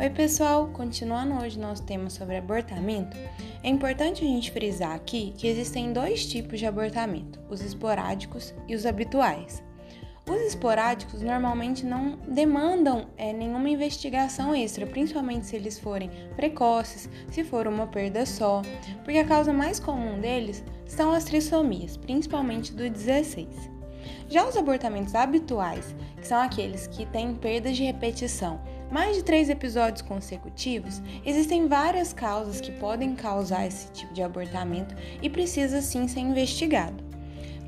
Oi, pessoal! Continuando hoje nosso tema sobre abortamento, é importante a gente frisar aqui que existem dois tipos de abortamento: os esporádicos e os habituais. Os esporádicos normalmente não demandam é, nenhuma investigação extra, principalmente se eles forem precoces, se for uma perda só, porque a causa mais comum deles são as trissomias, principalmente do 16. Já os abortamentos habituais, que são aqueles que têm perdas de repetição, mais de três episódios consecutivos, existem várias causas que podem causar esse tipo de abortamento e precisa sim ser investigado.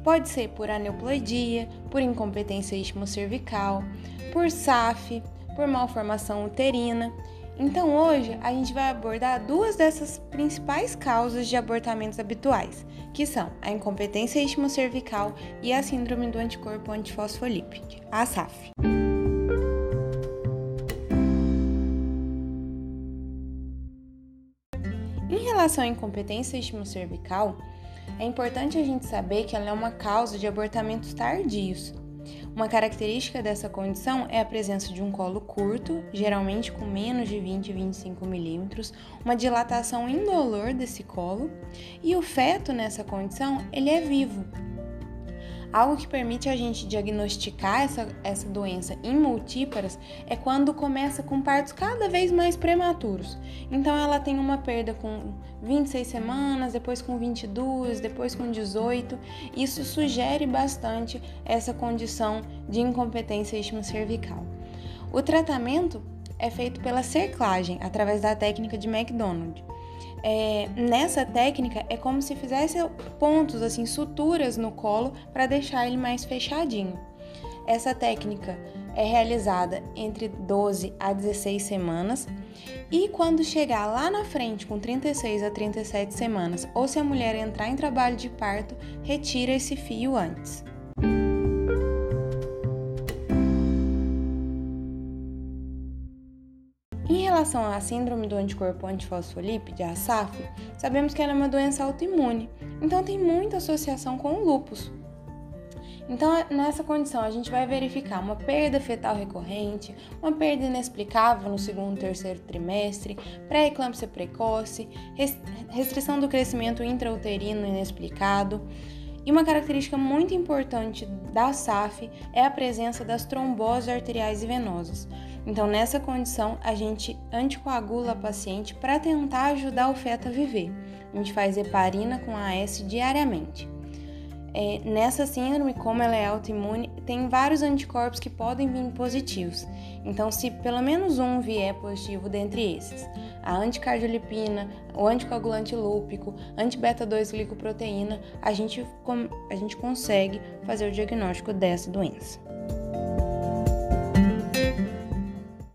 Pode ser por aneuploidia, por incompetência istmo-cervical, por SAF, por malformação uterina então hoje a gente vai abordar duas dessas principais causas de abortamentos habituais, que são a incompetência istmo-cervical e a síndrome do anticorpo antifosfolípide, a SAF. Em relação à incompetência istmo-cervical, é importante a gente saber que ela é uma causa de abortamentos tardios, uma característica dessa condição é a presença de um colo curto, geralmente com menos de 20 e 25 milímetros, uma dilatação indolor desse colo, e o feto nessa condição ele é vivo, Algo que permite a gente diagnosticar essa, essa doença em multíparas é quando começa com partos cada vez mais prematuros. Então ela tem uma perda com 26 semanas, depois com 22, depois com 18. Isso sugere bastante essa condição de incompetência cervical. O tratamento é feito pela cerclagem através da técnica de McDonald é, nessa técnica é como se fizesse pontos, assim, suturas no colo para deixar ele mais fechadinho. Essa técnica é realizada entre 12 a 16 semanas e quando chegar lá na frente com 36 a 37 semanas ou se a mulher entrar em trabalho de parto, retira esse fio antes. Relação à síndrome do anticorpo antifosfolípide, a SAF, sabemos que ela é uma doença autoimune, então tem muita associação com o lúpus. Então, nessa condição, a gente vai verificar uma perda fetal recorrente, uma perda inexplicável no segundo e terceiro trimestre, pré-eclâmpsia precoce, restrição do crescimento intrauterino inexplicado. E uma característica muito importante da SAF é a presença das tromboses arteriais e venosas. Então, nessa condição, a gente anticoagula a paciente para tentar ajudar o feto a viver. A gente faz heparina com AS diariamente. É, nessa síndrome, como ela é autoimune, tem vários anticorpos que podem vir positivos. Então, se pelo menos um vier positivo dentre esses, a anticardiolipina, o anticoagulante lúpico, anti-beta-2-glicoproteína, a gente, a gente consegue fazer o diagnóstico dessa doença.